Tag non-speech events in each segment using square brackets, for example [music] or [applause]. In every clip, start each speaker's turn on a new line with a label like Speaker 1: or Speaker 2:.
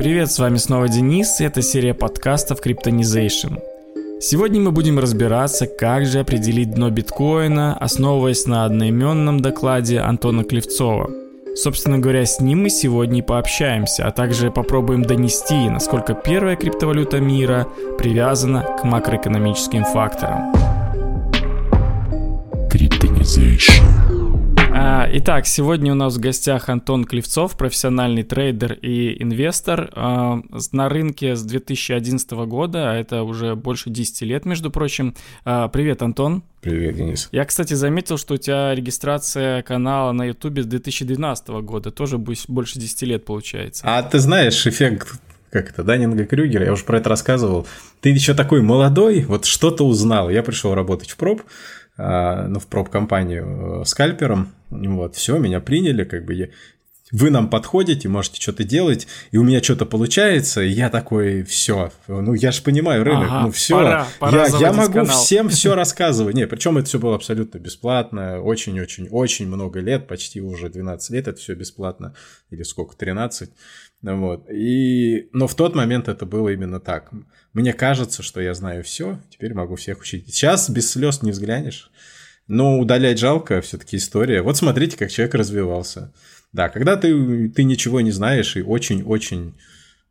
Speaker 1: Привет, с вами снова Денис, и это серия подкастов Cryptonization. Сегодня мы будем разбираться, как же определить дно биткоина, основываясь на одноименном докладе Антона Клевцова. Собственно говоря, с ним мы сегодня и пообщаемся, а также попробуем донести, насколько первая криптовалюта мира привязана к макроэкономическим факторам. Cryptonization. А, итак, сегодня у нас в гостях Антон Клевцов, профессиональный трейдер и инвестор а, на рынке с 2011 года, а это уже больше 10 лет, между прочим. Привет, Антон.
Speaker 2: Привет, Денис.
Speaker 1: Я, кстати, заметил, что у тебя регистрация канала на YouTube с 2012 года, тоже больше 10 лет получается.
Speaker 2: А ты знаешь, эффект как это, Даннинга Крюгера, я уже про это рассказывал. Ты еще такой молодой, вот что-то узнал. Я пришел работать в проб, ну, в проб-компанию э, скальпером, вот, все, меня приняли, как бы я, вы нам подходите, можете что-то делать, и у меня что-то получается, и я такой, все, ну я же понимаю рынок, ага, ну все, пора, пора я, я могу канал. всем [laughs] все рассказывать. Не, причем это все было абсолютно бесплатно, очень-очень-очень много лет, почти уже 12 лет, это все бесплатно, или сколько, 13. Вот. И... Но в тот момент это было именно так. Мне кажется, что я знаю все, теперь могу всех учить. Сейчас без слез не взглянешь. Но удалять жалко, все-таки история. Вот смотрите, как человек развивался. Да, когда ты, ты ничего не знаешь и очень-очень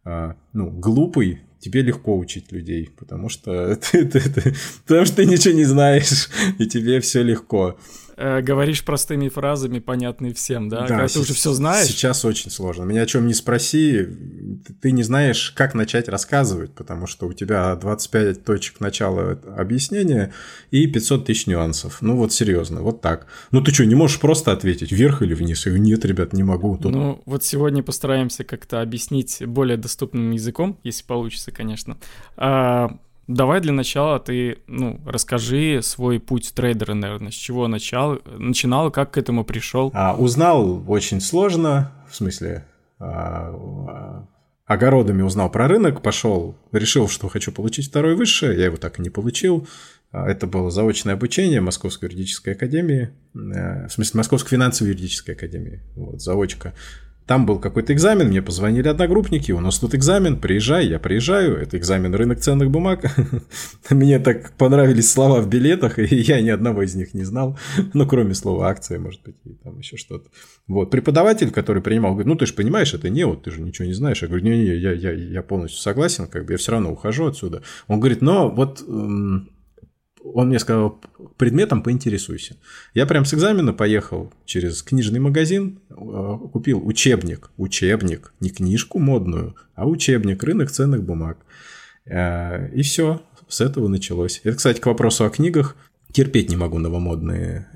Speaker 2: э, ну, глупый, тебе легко учить людей, потому что [laughs] ты, ты, ты, потому что ты ничего не знаешь, и тебе все легко
Speaker 1: э, говоришь простыми фразами, понятные всем, да? да Когда ты уже все знаешь.
Speaker 2: Сейчас очень сложно. Меня о чем не спроси, ты не знаешь, как начать рассказывать, потому что у тебя 25 точек начала объяснения и 500 тысяч нюансов. Ну вот серьезно, вот так. Ну ты что, не можешь просто ответить вверх или вниз? Говорю, нет, ребят, не могу.
Speaker 1: Тут... Ну вот сегодня постараемся как-то объяснить более доступным языком, если получится, конечно. А, Давай для начала ты, ну, расскажи свой путь трейдера, наверное, с чего начал, начинал, как к этому пришел.
Speaker 2: А, узнал очень сложно, в смысле, а, огородами узнал про рынок, пошел, решил, что хочу получить второе высшее, я его так и не получил. А, это было заочное обучение Московской юридической академии, э, в смысле Московской финансовой юридической академии, вот, заочка. Там был какой-то экзамен, мне позвонили одногруппники, у нас тут экзамен, приезжай, я приезжаю, это экзамен рынок ценных бумаг. [laughs] Мне так понравились слова в билетах, и я ни одного из них не знал, [laughs] ну, кроме слова акция, может быть, и там еще что-то. Вот, преподаватель, который принимал, говорит, ну, ты же понимаешь, это не вот, ты же ничего не знаешь. Я говорю, не-не, я, я, я полностью согласен, как бы я все равно ухожу отсюда. Он говорит, но вот он мне сказал, предметом поинтересуйся. Я прям с экзамена поехал через книжный магазин, э, купил учебник, учебник, не книжку модную, а учебник, рынок ценных бумаг. Э, и все, с этого началось. Это, кстати, к вопросу о книгах. Терпеть не могу новомодные,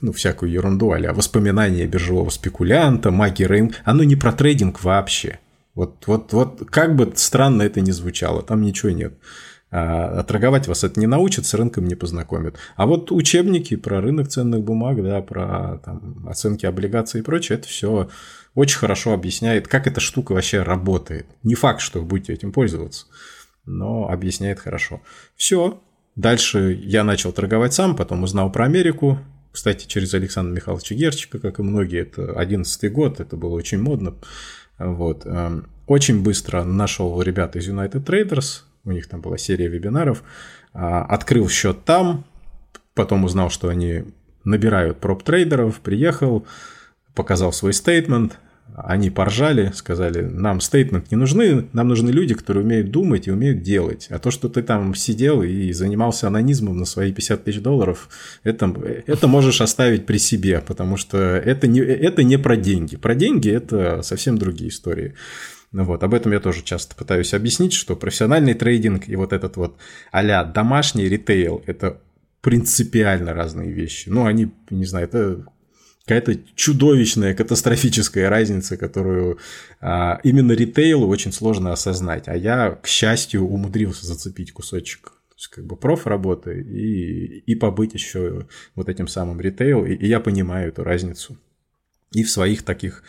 Speaker 2: ну, всякую ерунду, а воспоминания биржевого спекулянта, магии рынка. Оно не про трейдинг вообще. Вот, вот, вот как бы странно это ни звучало, там ничего нет. А торговать вас это не научит, с рынком не познакомит. А вот учебники про рынок ценных бумаг, да, про там, оценки облигаций и прочее, это все очень хорошо объясняет, как эта штука вообще работает. Не факт, что вы будете этим пользоваться, но объясняет хорошо. Все. Дальше я начал торговать сам, потом узнал про Америку. Кстати, через Александра Михайловича Герчика, как и многие, это 11 год, это было очень модно. Вот. Эм, очень быстро нашел ребят из United Traders, у них там была серия вебинаров, а, открыл счет там, потом узнал, что они набирают проп-трейдеров, приехал, показал свой стейтмент, они поржали, сказали, нам стейтмент не нужны, нам нужны люди, которые умеют думать и умеют делать. А то, что ты там сидел и занимался анонизмом на свои 50 тысяч долларов, это, это можешь оставить при себе, потому что это не, это не про деньги. Про деньги это совсем другие истории. Ну вот, об этом я тоже часто пытаюсь объяснить, что профессиональный трейдинг и вот этот вот а домашний ритейл – это принципиально разные вещи. Ну, они, не знаю, это какая-то чудовищная, катастрофическая разница, которую а, именно ритейлу очень сложно осознать. А я, к счастью, умудрился зацепить кусочек то есть, как бы проф работы и, и побыть еще вот этим самым ритейл. И, и я понимаю эту разницу. И в своих таких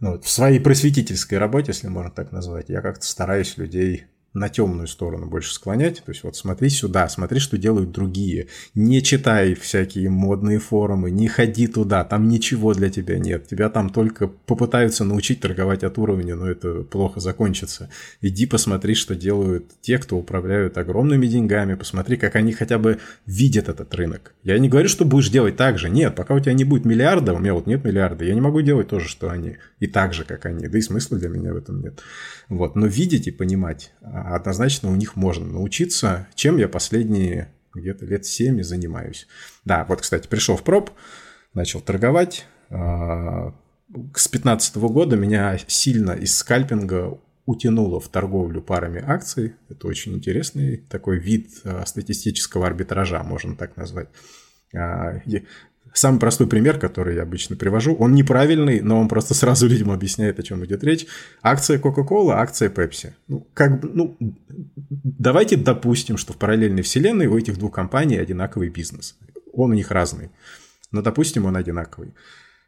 Speaker 2: ну, в своей просветительской работе, если можно так назвать, я как-то стараюсь людей на темную сторону больше склонять. То есть вот смотри сюда, смотри, что делают другие. Не читай всякие модные форумы, не ходи туда, там ничего для тебя нет. Тебя там только попытаются научить торговать от уровня, но это плохо закончится. Иди посмотри, что делают те, кто управляют огромными деньгами, посмотри, как они хотя бы видят этот рынок. Я не говорю, что будешь делать так же. Нет, пока у тебя не будет миллиарда, у меня вот нет миллиарда, я не могу делать то же, что они. И так же, как они. Да и смысла для меня в этом нет. Вот. Но видеть и понимать а однозначно у них можно научиться, чем я последние где-то лет 7 занимаюсь. Да, вот, кстати, пришел в проб, начал торговать. А, с 2015 года меня сильно из скальпинга утянуло в торговлю парами акций. Это очень интересный такой вид а, статистического арбитража, можно так назвать. Самый простой пример, который я обычно привожу, он неправильный, но он просто сразу людям объясняет, о чем идет речь. Акция Coca-Cola, акция Pepsi. Ну, как ну, давайте допустим, что в параллельной вселенной у этих двух компаний одинаковый бизнес. Он у них разный. Но допустим, он одинаковый.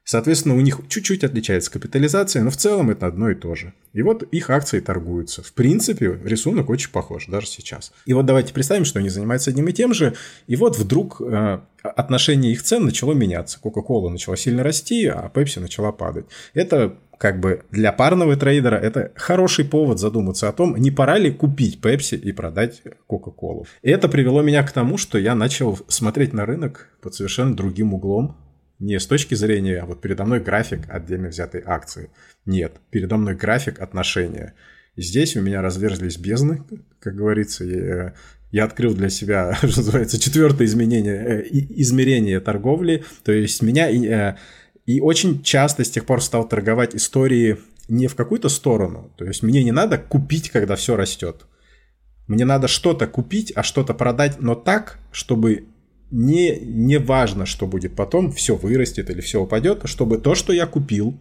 Speaker 2: Соответственно, у них чуть-чуть отличается капитализация, но в целом это одно и то же. И вот их акции торгуются. В принципе, рисунок очень похож, даже сейчас. И вот давайте представим, что они занимаются одним и тем же, и вот вдруг э, отношение их цен начало меняться. Coca-Cola начала сильно расти, а Pepsi начала падать. Это как бы для парного трейдера это хороший повод задуматься о том, не пора ли купить Pepsi и продать. И это привело меня к тому, что я начал смотреть на рынок под совершенно другим углом, не с точки зрения, а вот передо мной график отдельно взятой акции. Нет, передо мной график отношения. И здесь у меня разверзлись бездны, как говорится. Я, я открыл для себя, [laughs] что называется, четвертое изменение, э, измерение торговли. То есть меня и, э, и очень часто с тех пор стал торговать истории не в какую-то сторону. То есть мне не надо купить, когда все растет. Мне надо что-то купить, а что-то продать, но так, чтобы не, не важно, что будет потом, все вырастет или все упадет, чтобы то, что я купил,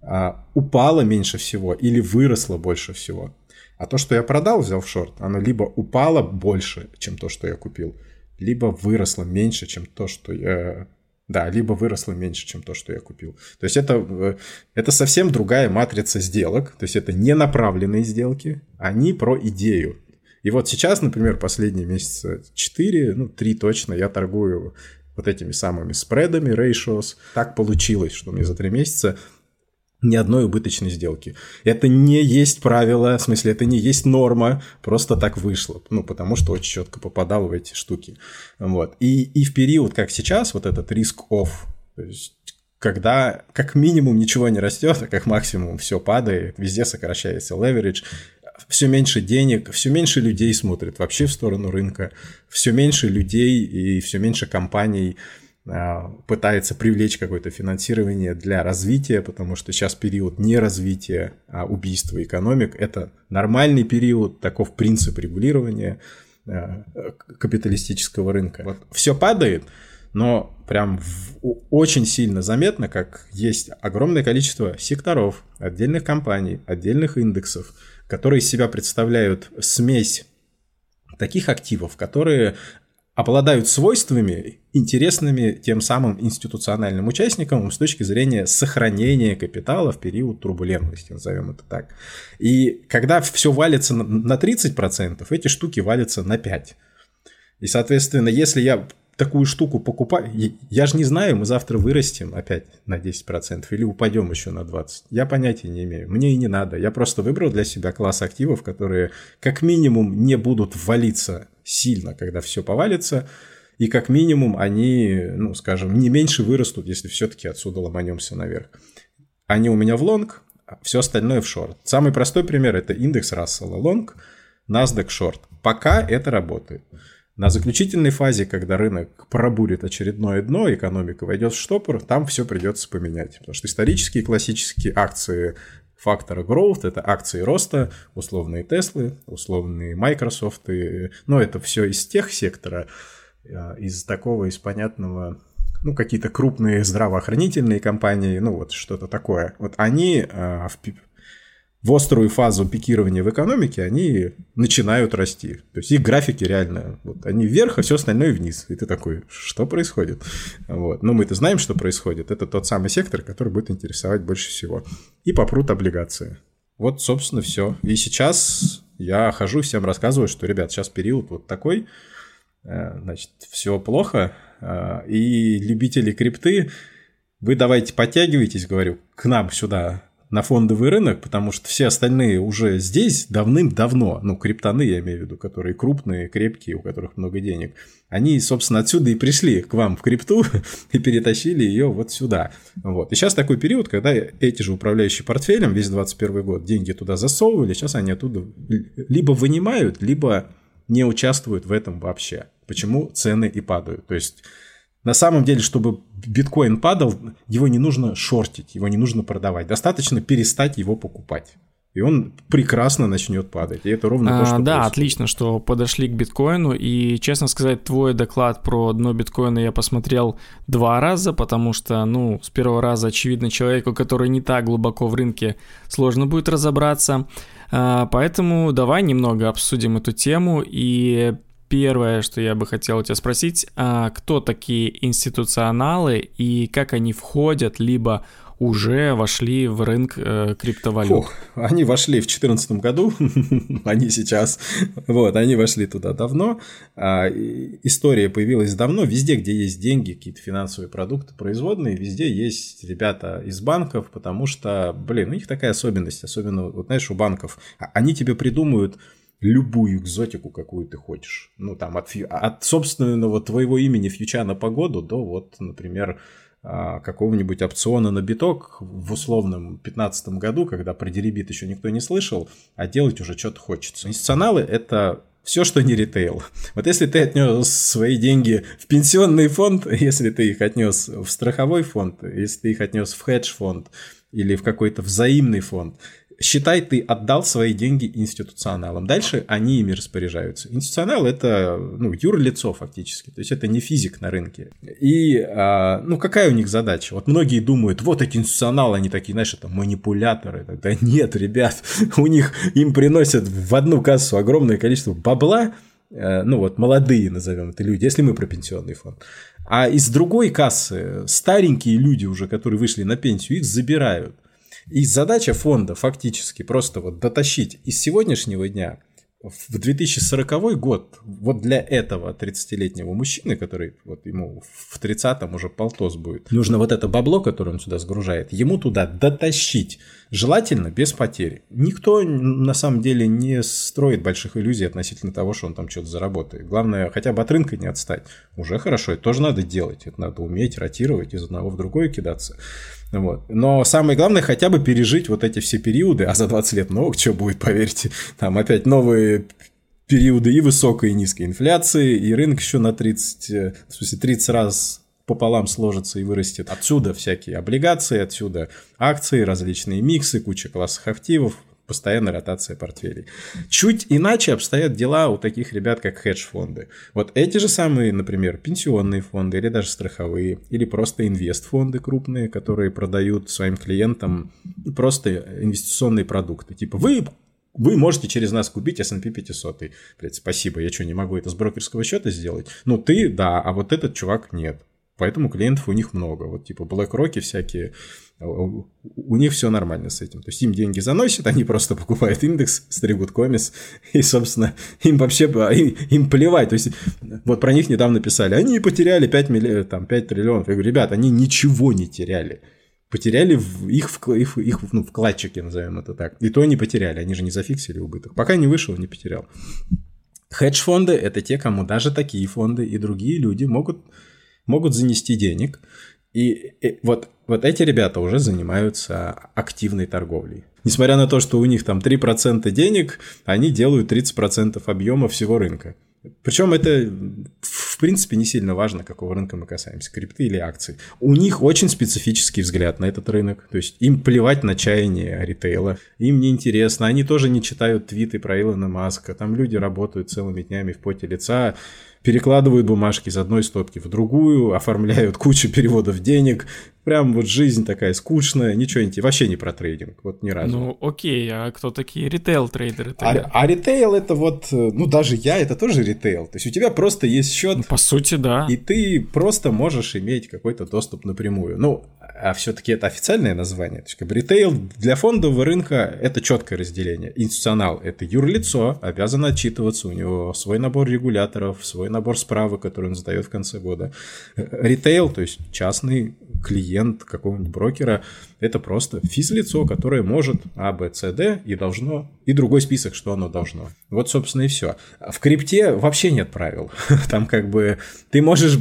Speaker 2: а, упало меньше всего или выросло больше всего. А то, что я продал, взял в шорт, оно либо упало больше, чем то, что я купил, либо выросло меньше, чем то, что я... Да, либо выросло меньше, чем то, что я купил. То есть это, э, это совсем другая матрица сделок. То есть это не направленные сделки, они про идею. И вот сейчас, например, последние месяца 4, ну 3 точно, я торгую вот этими самыми спредами, ratios. Так получилось, что мне за 3 месяца ни одной убыточной сделки. Это не есть правило, в смысле, это не есть норма, просто так вышло, ну, потому что очень четко попадал в эти штуки. Вот. И, и в период, как сейчас, вот этот риск-офф, то есть когда как минимум ничего не растет, а как максимум все падает, везде сокращается leverage, все меньше денег, все меньше людей смотрят вообще в сторону рынка, все меньше людей и все меньше компаний а, пытается привлечь какое-то финансирование для развития, потому что сейчас период не развития, а убийства экономик. Это нормальный период, таков принцип регулирования а, капиталистического рынка. Вот все падает, но прям очень сильно заметно, как есть огромное количество секторов, отдельных компаний, отдельных индексов, которые из себя представляют смесь таких активов, которые обладают свойствами, интересными тем самым институциональным участникам с точки зрения сохранения капитала в период турбулентности, назовем это так. И когда все валится на 30%, эти штуки валятся на 5%. И, соответственно, если я такую штуку покупать, я же не знаю, мы завтра вырастем опять на 10% или упадем еще на 20%. Я понятия не имею. Мне и не надо. Я просто выбрал для себя класс активов, которые как минимум не будут валиться сильно, когда все повалится, и как минимум они, ну, скажем, не меньше вырастут, если все-таки отсюда ломанемся наверх. Они у меня в лонг, а все остальное в шорт. Самый простой пример – это индекс Рассела лонг, NASDAQ шорт. Пока это работает. На заключительной фазе, когда рынок пробурит очередное дно, экономика войдет в штопор, там все придется поменять. Потому что исторические классические акции фактора growth, это акции роста, условные Теслы, условные Microsoft, и, ну, это все из тех сектора, а, из такого, из понятного, ну, какие-то крупные здравоохранительные компании, ну, вот что-то такое. Вот они а, в в острую фазу пикирования в экономике они начинают расти. То есть их графики реально, вот они вверх, а все остальное вниз. И ты такой, что происходит? Вот. Но мы-то знаем, что происходит. Это тот самый сектор, который будет интересовать больше всего. И попрут облигации. Вот, собственно, все. И сейчас Я хожу, всем рассказываю, что, ребят, сейчас период вот такой, э, значит, все плохо, э, и любители крипты, вы давайте подтягивайтесь, говорю, к нам сюда на фондовый рынок, потому что все остальные уже здесь давным-давно, ну, криптоны, я имею в виду, которые крупные, крепкие, у которых много денег, они, собственно, отсюда и пришли к вам в крипту [laughs] и перетащили ее вот сюда. Вот. И сейчас такой период, когда эти же управляющие портфелем весь 21 год деньги туда засовывали, сейчас они оттуда либо вынимают, либо не участвуют в этом вообще. Почему цены и падают? То есть на самом деле, чтобы биткоин падал, его не нужно шортить, его не нужно продавать. Достаточно перестать его покупать. И он прекрасно начнет падать. И это ровно
Speaker 1: а,
Speaker 2: то, что
Speaker 1: Да,
Speaker 2: происходит.
Speaker 1: отлично, что подошли к биткоину. И, честно сказать, твой доклад про дно биткоина я посмотрел два раза, потому что, ну, с первого раза, очевидно, человеку, который не так глубоко в рынке, сложно будет разобраться. А, поэтому давай немного обсудим эту тему. И Первое, что я бы хотел тебя спросить, а кто такие институционалы и как они входят, либо уже вошли в рынок э, криптовалют? Фух,
Speaker 2: они вошли в 2014 году, [laughs] они сейчас, вот, они вошли туда давно. А, история появилась давно. Везде, где есть деньги, какие-то финансовые продукты производные, везде есть ребята из банков, потому что, блин, у них такая особенность, особенно, вот знаешь, у банков, а, они тебе придумают любую экзотику, какую ты хочешь. Ну, там, от, от собственного твоего имени фьюча на погоду до, вот, например, а, какого-нибудь опциона на биток в условном 15 году, когда про деребит еще никто не слышал, а делать уже что-то хочется. Институционалы – это все, что не ритейл. Вот если ты отнес свои деньги в пенсионный фонд, [laughs] если ты их отнес в страховой фонд, если ты их отнес в хедж-фонд или в какой-то взаимный фонд, Считай, ты отдал свои деньги институционалам. Дальше они ими распоряжаются. Институционал – это ну, юрлицо фактически. То есть, это не физик на рынке. И, а, ну, какая у них задача? Вот многие думают, вот эти институционалы, они такие, знаешь, это манипуляторы. Да нет, ребят, [laughs] у них, им приносят в одну кассу огромное количество бабла, э, ну вот молодые, назовем это люди, если мы про пенсионный фонд. А из другой кассы старенькие люди уже, которые вышли на пенсию, их забирают. И задача фонда фактически просто вот дотащить из сегодняшнего дня в 2040 год вот для этого 30-летнего мужчины, который вот ему в 30-м уже полтос будет, нужно вот это бабло, которое он сюда сгружает, ему туда дотащить, желательно без потери. Никто на самом деле не строит больших иллюзий относительно того, что он там что-то заработает. Главное, хотя бы от рынка не отстать. Уже хорошо, это тоже надо делать, это надо уметь ротировать, из одного в другое кидаться. Вот. Но самое главное хотя бы пережить вот эти все периоды, а за 20 лет много чего будет, [laughs] поверьте. Там опять новые периоды и высокой, и низкой инфляции, и рынок еще на 30, э, в смысле 30 раз пополам сложится и вырастет. Отсюда всякие облигации, отсюда акции, различные миксы, куча классных активов, постоянная ротация портфелей. Чуть иначе обстоят дела у таких ребят, как хедж-фонды. Вот эти же самые, например, пенсионные фонды или даже страховые, или просто инвест-фонды крупные, которые продают своим клиентам просто инвестиционные продукты. Типа вы вы можете через нас купить S&P 500. Блядь, спасибо, я что, не могу это с брокерского счета сделать? Ну, ты, да, а вот этот чувак нет. Поэтому клиентов у них много. Вот типа BlackRock всякие, у них все нормально с этим. То есть им деньги заносят, они просто покупают индекс, стригут комис, и, собственно, им вообще им плевать. То есть вот про них недавно писали, они потеряли 5, милли... там, 5 триллионов. Я говорю, ребят, они ничего не теряли. Потеряли их, их, их ну, вкладчики, назовем это так. И то они потеряли, они же не зафиксили убыток. Пока не вышел, не потерял. Хедж-фонды – это те, кому даже такие фонды и другие люди могут могут занести денег. И, и вот, вот эти ребята уже занимаются активной торговлей. Несмотря на то, что у них там 3% денег, они делают 30% объема всего рынка. Причем это, в принципе, не сильно важно, какого рынка мы касаемся, крипты или акций. У них очень специфический взгляд на этот рынок. То есть им плевать на чаяние ритейла, им не интересно. Они тоже не читают твиты про Илона Маска. Там люди работают целыми днями в поте лица перекладывают бумажки из одной стопки в другую, [laughs] оформляют кучу переводов денег. Прям вот жизнь такая скучная, ничего не вообще не про трейдинг, вот ни разу.
Speaker 1: Ну окей, а кто такие ритейл-трейдеры?
Speaker 2: А, а ритейл это вот, ну даже я, это тоже ритейл. То есть у тебя просто есть счет. Ну,
Speaker 1: по сути, да.
Speaker 2: И ты просто можешь иметь какой-то доступ напрямую. Ну, а все-таки это официальное название. То есть, как бы ритейл для фондового рынка это четкое разделение. Институционал это юрлицо, обязан отчитываться, у него свой набор регуляторов, свой набор справок, который он сдает в конце года. Ритейл, то есть частный клиент какого-нибудь брокера, это просто физлицо, которое может А, Б, С, Д и должно, и другой список, что оно должно. Вот, собственно, и все. В крипте вообще нет правил. [laughs] Там как бы ты можешь...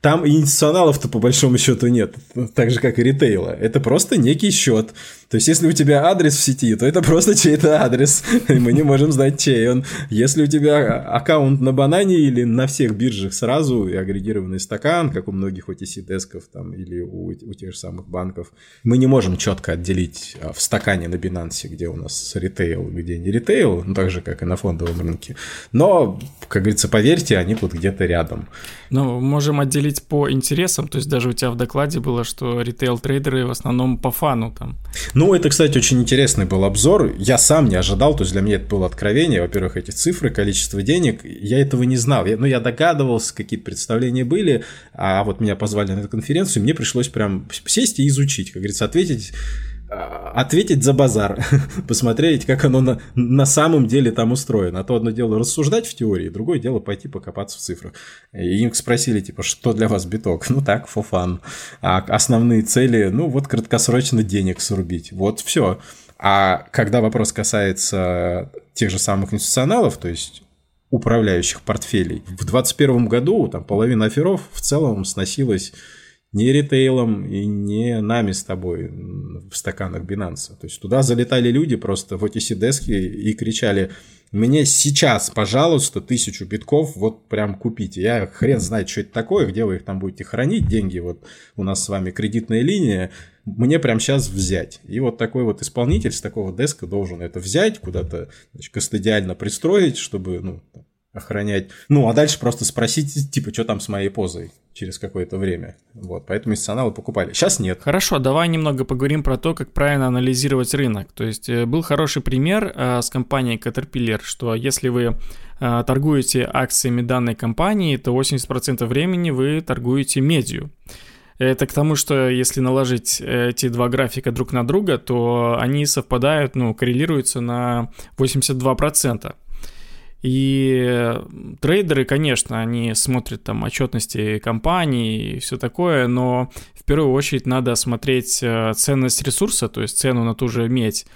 Speaker 2: Там институционалов-то по большому счету нет, так же, как и ритейла. Это просто некий счет. То есть, если у тебя адрес в сети, то это просто чей-то адрес, и мы не можем знать, чей он. Если у тебя аккаунт на банане или на всех биржах сразу, и агрегированный стакан, как у многих OTC-десков там, или у, у тех же самых банков, мы не можем четко отделить а, в стакане на Binance, где у нас ритейл, где не ритейл, ну, так же, как и на фондовом рынке. Но, как говорится, поверьте, они тут где-то рядом.
Speaker 1: Ну, можем отделить по интересам, то есть даже у тебя в докладе было, что ритейл-трейдеры в основном по фану там.
Speaker 2: Ну, это, кстати, очень интересный был обзор. Я сам не ожидал, то есть для меня это было откровение. Во-первых, эти цифры, количество денег, я этого не знал. Я, ну, я догадывался, какие-то представления были, а вот меня позвали на эту конференцию, мне пришлось прям сесть и изучить, как говорится, ответить а, ответить за базар, [laughs] посмотреть, как оно на, на самом деле там устроено. А то одно дело рассуждать в теории, другое дело пойти покопаться в цифрах. И им спросили, типа, что для вас биток? [laughs] Ну так, for fun. А основные цели, ну вот краткосрочно денег срубить. Вот все. А когда вопрос касается тех же самых институционалов, то есть управляющих портфелей, в 2021 году там половина оферов в целом сносилась не ритейлом и не нами с тобой в стаканах Binance. То есть туда залетали люди просто в OTC дески и кричали, мне сейчас, пожалуйста, тысячу битков вот прям купите. Я хрен знает, что это такое, где вы их там будете хранить, деньги, вот у нас с вами кредитная линия, мне прям сейчас взять. И вот такой вот исполнитель с такого деска должен это взять, куда-то кастодиально пристроить, чтобы ну, охранять. Ну, а дальше просто спросить, типа, что там с моей позой через какое-то время. Вот, поэтому институционалы покупали. Сейчас нет.
Speaker 1: Хорошо, давай немного поговорим про то, как правильно анализировать рынок. То есть э, был хороший пример э, с компанией Caterpillar, что если вы э, торгуете акциями данной компании, то 80% времени вы торгуете медью. Это к тому, что если наложить эти два графика друг на друга, то они совпадают, ну, коррелируются на 82%. И трейдеры, конечно, они смотрят там отчетности компании и все такое, но в первую очередь надо смотреть э, ценность ресурса, то есть цену на ту же медь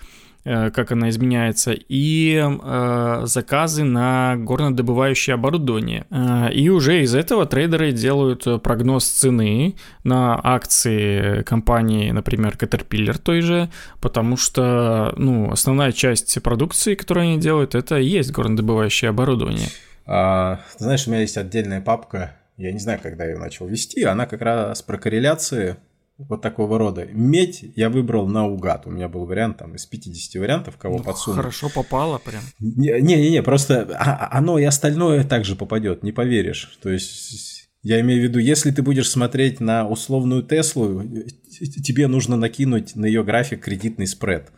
Speaker 1: как она изменяется, и э, заказы на горнодобывающее оборудование. Э, и уже из этого трейдеры делают прогноз цены на акции компании, например, Caterpillar той же, потому что ну, основная часть продукции, которую они делают, это и есть горнодобывающее оборудование.
Speaker 2: А, знаешь, у меня есть отдельная папка, я не знаю, когда я ее начал вести, она как раз про корреляции вот такого рода. Медь я выбрал наугад. У меня был вариант там из 50 вариантов, кого ну, подсунуть.
Speaker 1: Хорошо попало прям.
Speaker 2: Не-не-не, просто а, а, оно и остальное также попадет, не поверишь. То есть я имею в виду, если ты будешь смотреть на условную Теслу, тебе нужно накинуть на ее график кредитный спред.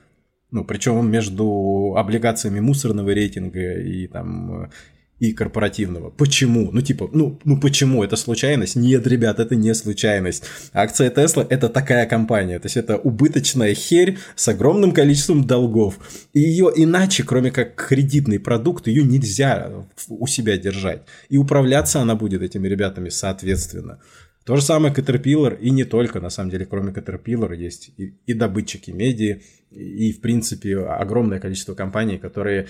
Speaker 2: Ну, причем между облигациями мусорного рейтинга и там и корпоративного. Почему? Ну, типа, ну, ну почему? Это случайность? Нет, ребят, это не случайность. Акция Тесла – это такая компания. То есть, это убыточная херь с огромным количеством долгов. И ее иначе, кроме как кредитный продукт, ее нельзя у себя держать. И управляться она будет этими ребятами соответственно. То же самое Caterpillar, и не только, на самом деле, кроме Caterpillar, есть и, и добытчики меди, и, в принципе, огромное количество компаний, которые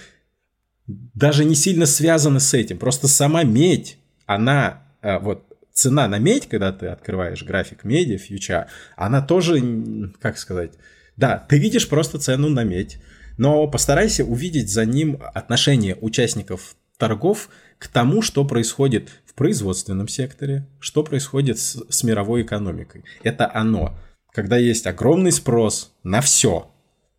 Speaker 2: даже не сильно связаны с этим. Просто сама медь, она, э, вот цена на медь, когда ты открываешь график меди, фьюча, она тоже, как сказать, да, ты видишь просто цену на медь, но постарайся увидеть за ним отношение участников торгов к тому, что происходит в производственном секторе, что происходит с, с мировой экономикой. Это оно. Когда есть огромный спрос на все,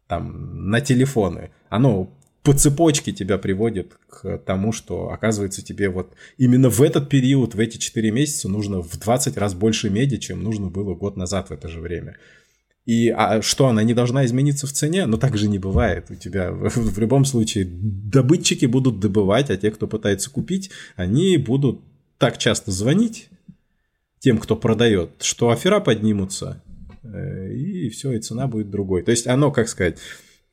Speaker 2: там, на телефоны, оно по цепочке тебя приводит к тому, что оказывается тебе вот именно в этот период, в эти 4 месяца нужно в 20 раз больше меди, чем нужно было год назад в это же время. И а что, она не должна измениться в цене? Но так же не бывает. У тебя в, любом случае добытчики будут добывать, а те, кто пытается купить, они будут так часто звонить тем, кто продает, что афера поднимутся, э, и все, и цена будет другой. То есть оно, как сказать,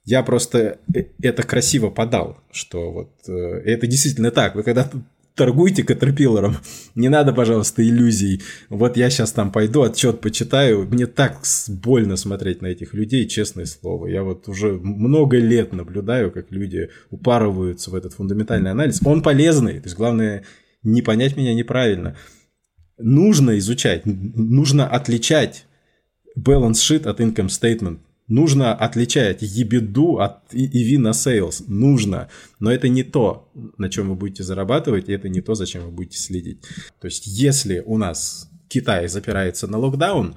Speaker 2: я просто э, это красиво подал, что вот э, это действительно так. Вы когда торгуйте Caterpillar, не надо, пожалуйста, иллюзий. Вот я сейчас там пойду, отчет почитаю. Мне так больно смотреть на этих людей, честное слово. Я вот уже много лет наблюдаю, как люди упарываются в этот фундаментальный анализ. Он полезный, то есть главное не понять меня неправильно. Нужно изучать, нужно отличать balance sheet от income statement. Нужно отличать ебеду от EV на sales. Нужно. Но это не то, на чем вы будете зарабатывать, и это не то, зачем вы будете следить. То есть, если у нас Китай запирается на локдаун,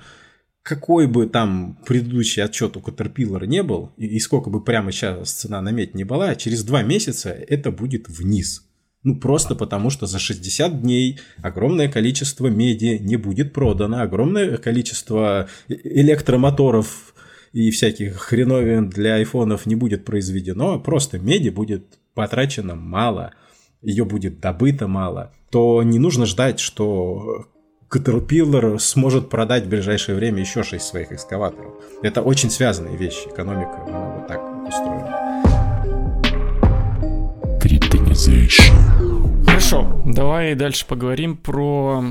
Speaker 2: какой бы там предыдущий отчет у Caterpillar не был, и, и сколько бы прямо сейчас цена на медь не была, через два месяца это будет вниз. Ну, просто потому, что за 60 дней огромное количество меди не будет продано, огромное количество э, электромоторов и всяких хреновин для айфонов не будет произведено, просто меди будет потрачено мало, ее будет добыто мало, то не нужно ждать, что Caterpillar сможет продать в ближайшее время еще 6 своих экскаваторов. Это очень связанные вещи. Экономика, она вот так устроена.
Speaker 1: Хорошо, давай дальше поговорим про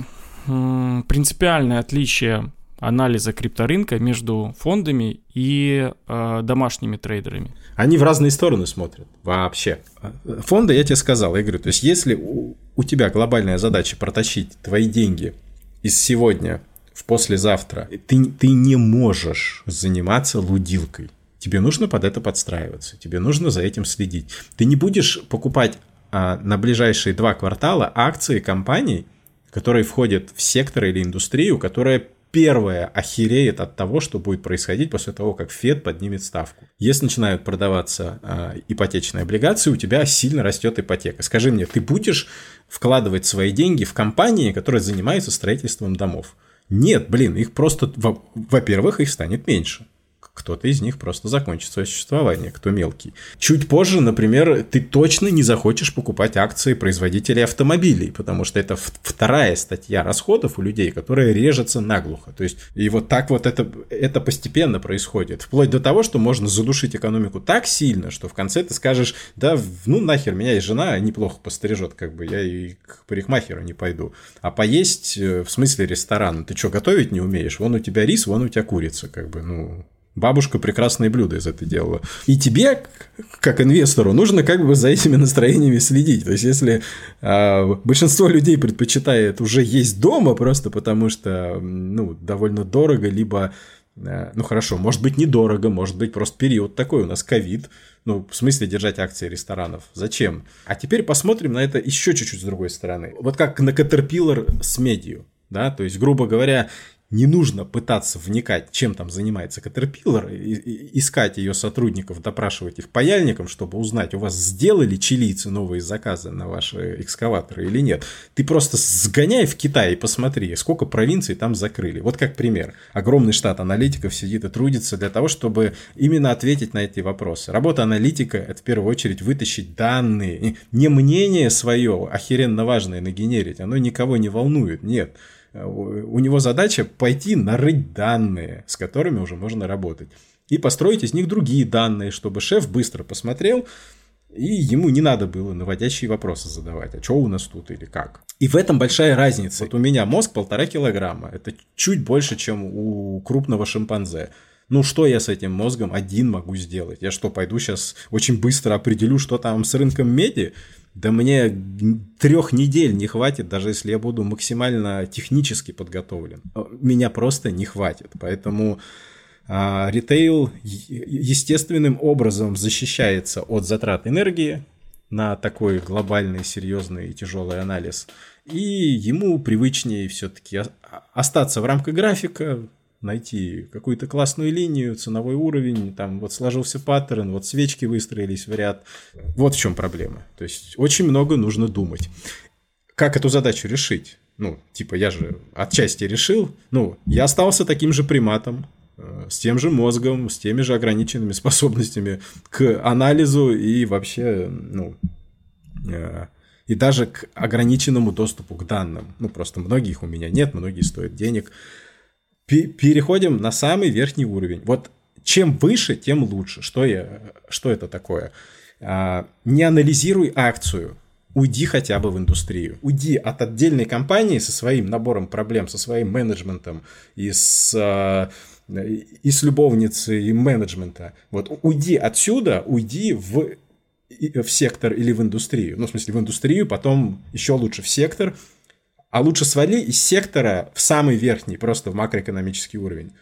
Speaker 1: м, принципиальное отличие анализа крипторынка между фондами и э, домашними трейдерами.
Speaker 2: Они в разные стороны смотрят вообще. Фонды, я тебе сказал, я говорю, то есть если у, у тебя глобальная задача протащить твои деньги из сегодня в послезавтра, ты, ты не можешь заниматься лудилкой. Тебе нужно под это подстраиваться, тебе нужно за этим следить. Ты не будешь покупать а, на ближайшие два квартала акции компаний, которые входят в сектор или индустрию, которая первая охереет от того, что будет происходить после того, как Фед поднимет ставку. Если начинают продаваться э, ипотечные облигации, у тебя сильно растет ипотека. Скажи мне, ты будешь вкладывать свои деньги в компании, которые занимаются строительством домов? Нет, блин, их просто, во-первых, их станет меньше кто-то из них просто закончит свое существование, кто мелкий. Чуть позже, например, ты точно не захочешь покупать акции производителей автомобилей, потому что это вторая статья расходов у людей, которая режется наглухо. То есть, и вот так вот это, это постепенно происходит. Вплоть до того, что можно задушить экономику так сильно, что в конце ты скажешь, да, ну нахер, меня и жена неплохо пострижет, как бы я и к парикмахеру не пойду. А поесть, э, в смысле ресторан, ты что, готовить не умеешь? Вон у тебя рис, вон у тебя курица, как бы, ну, Бабушка прекрасные блюда из этого делала. И тебе, как инвестору, нужно как бы за этими настроениями следить. То есть, если э, большинство людей предпочитает уже есть дома, просто потому что, ну, довольно дорого, либо, э, ну, хорошо, может быть, недорого, может быть, просто период такой, у нас ковид, ну, в смысле держать акции ресторанов? Зачем? А теперь посмотрим на это еще чуть-чуть с другой стороны. Вот как на Caterpillar с медью. Да, то есть, грубо говоря, не нужно пытаться вникать, чем там занимается Caterpillar, искать ее сотрудников, допрашивать их паяльником, чтобы узнать, у вас сделали чилийцы новые заказы на ваши экскаваторы или нет. Ты просто сгоняй в Китай и посмотри, сколько провинций там закрыли. Вот как пример. Огромный штат аналитиков сидит и трудится для того, чтобы именно ответить на эти вопросы. Работа аналитика – это в первую очередь вытащить данные. Не мнение свое, охеренно важное нагенерить, оно никого не волнует, нет. У него задача пойти нарыть данные, с которыми уже можно работать. И построить из них другие данные, чтобы шеф быстро посмотрел, и ему не надо было наводящие вопросы задавать. А что у нас тут или как? И в этом большая разница. Вот у меня мозг полтора килограмма. Это чуть больше, чем у крупного шимпанзе. Ну, что я с этим мозгом один могу сделать? Я что, пойду сейчас очень быстро определю, что там с рынком меди? Да мне трех недель не хватит, даже если я буду максимально технически подготовлен. Меня просто не хватит. Поэтому а, ритейл естественным образом защищается от затрат энергии на такой глобальный, серьезный и тяжелый анализ. И ему привычнее все-таки остаться в рамках графика, найти какую-то классную линию, ценовой уровень, там вот сложился паттерн, вот свечки выстроились в ряд. Вот в чем проблема. То есть очень много нужно думать. Как эту задачу решить? Ну, типа, я же отчасти решил. Ну, я остался таким же приматом, э, с тем же мозгом, с теми же ограниченными [laughs] способностями к анализу и вообще, ну, э, и даже к ограниченному доступу к данным. Ну, просто многих у меня нет, многие стоят денег переходим на самый верхний уровень. Вот чем выше, тем лучше. Что, я, что это такое? А, не анализируй акцию, уйди хотя бы в индустрию. Уйди от отдельной компании со своим набором проблем, со своим менеджментом и с, а, и с любовницей и менеджмента. Вот уйди отсюда, уйди в в сектор или в индустрию. Ну, в смысле, в индустрию, потом еще лучше в сектор, а лучше свали из сектора в самый верхний, просто в макроэкономический уровень.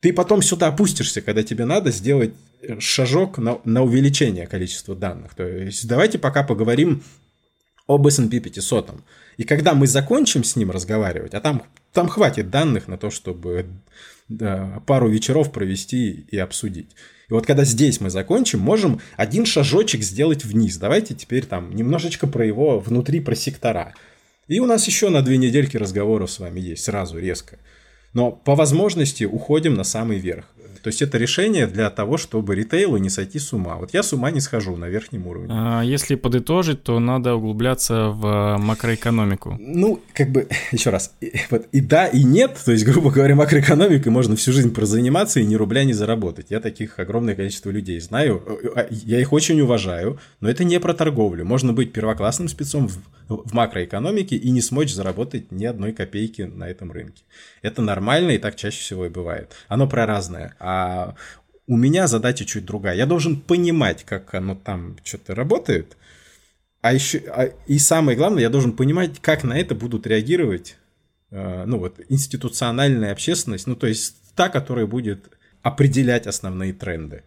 Speaker 2: Ты потом сюда опустишься, когда тебе надо сделать э, шажок на, на увеличение количества данных. То есть давайте пока поговорим об S&P 500. И когда мы закончим с ним разговаривать, а там, там хватит данных на то, чтобы да, пару вечеров провести и обсудить. И вот когда здесь мы закончим, можем один шажочек сделать вниз. Давайте теперь там немножечко про его внутри, про сектора. И у нас еще на две недельки разговоров с вами есть, сразу, резко. Но по возможности уходим на самый верх. То есть это решение для того, чтобы ритейлу не сойти с ума. Вот я с ума не схожу на верхнем уровне.
Speaker 1: А если подытожить, то надо углубляться в макроэкономику.
Speaker 2: Ну, как бы, [laughs] еще раз, и, вот, и да, и нет. То есть, грубо говоря, макроэкономикой можно всю жизнь прозаниматься и ни рубля не заработать. Я таких огромное количество людей знаю. А, я их очень уважаю, но это не про торговлю. Можно быть первоклассным спецом в, в макроэкономике и не смочь заработать ни одной копейки на этом рынке. Это нормально, и так чаще всего и бывает. Оно про разное. А у меня задача чуть другая. Я должен понимать, как оно там что-то работает. А еще, а, и самое главное, я должен понимать, как на это будут реагировать э, ну вот, институциональная общественность, ну то есть та, которая будет определять основные тренды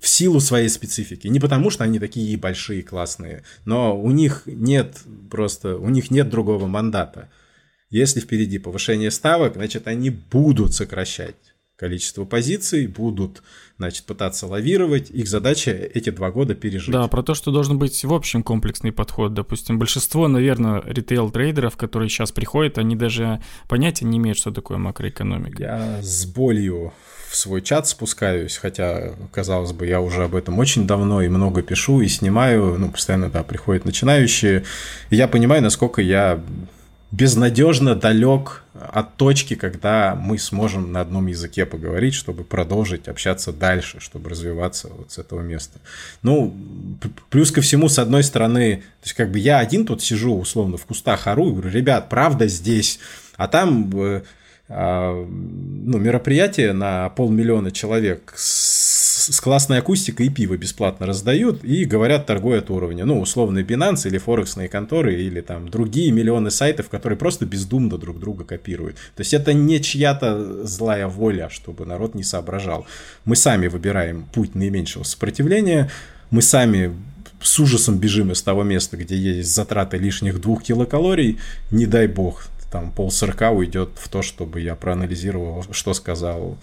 Speaker 2: в силу своей специфики. Не потому, что они такие большие, классные, но у них нет просто, у них нет другого мандата. Если впереди повышение ставок, значит, они будут сокращать количество позиций, будут, значит, пытаться лавировать. Их задача эти два года пережить.
Speaker 1: Да, про то, что должен быть в общем комплексный подход. Допустим, большинство, наверное, ритейл-трейдеров, которые сейчас приходят, они даже понятия не имеют, что такое макроэкономика.
Speaker 2: Я с болью в свой чат спускаюсь, хотя, казалось бы, я уже об этом очень давно и много пишу и снимаю, ну, постоянно, да, приходят начинающие, и я понимаю, насколько я безнадежно далек от точки, когда мы сможем на одном языке поговорить, чтобы продолжить общаться дальше, чтобы развиваться вот с этого места. Ну, плюс ко всему, с одной стороны, то есть как бы я один тут сижу условно в кустах ору и говорю, ребят, правда здесь, а там э, ну, мероприятие на полмиллиона человек с с классной акустикой и пиво бесплатно раздают и говорят торгуя от уровня. Ну, условный Binance или форексные конторы или там другие миллионы сайтов, которые просто бездумно друг друга копируют. То есть это не чья-то злая воля, чтобы народ не соображал. Мы сами выбираем путь наименьшего сопротивления, мы сами с ужасом бежим из того места, где есть затраты лишних двух килокалорий, не дай бог, там пол сорока уйдет в то, чтобы я проанализировал, что сказал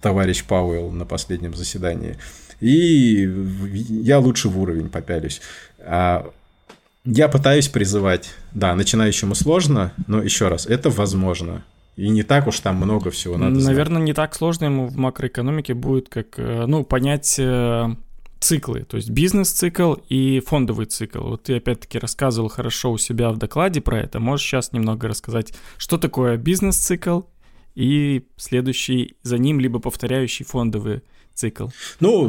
Speaker 2: товарищ Пауэлл на последнем заседании. И я лучше в уровень попялюсь. А я пытаюсь призывать, да, начинающему сложно, но еще раз, это возможно. И не так уж там много всего надо
Speaker 1: Наверное,
Speaker 2: знать.
Speaker 1: не так сложно ему в макроэкономике будет, как, э, ну, понять э, циклы, то есть бизнес-цикл и фондовый цикл. Вот ты опять-таки рассказывал хорошо у себя в докладе про это. Можешь сейчас немного рассказать, что такое бизнес-цикл и следующий за ним либо повторяющий фондовый цикл?
Speaker 2: Ну,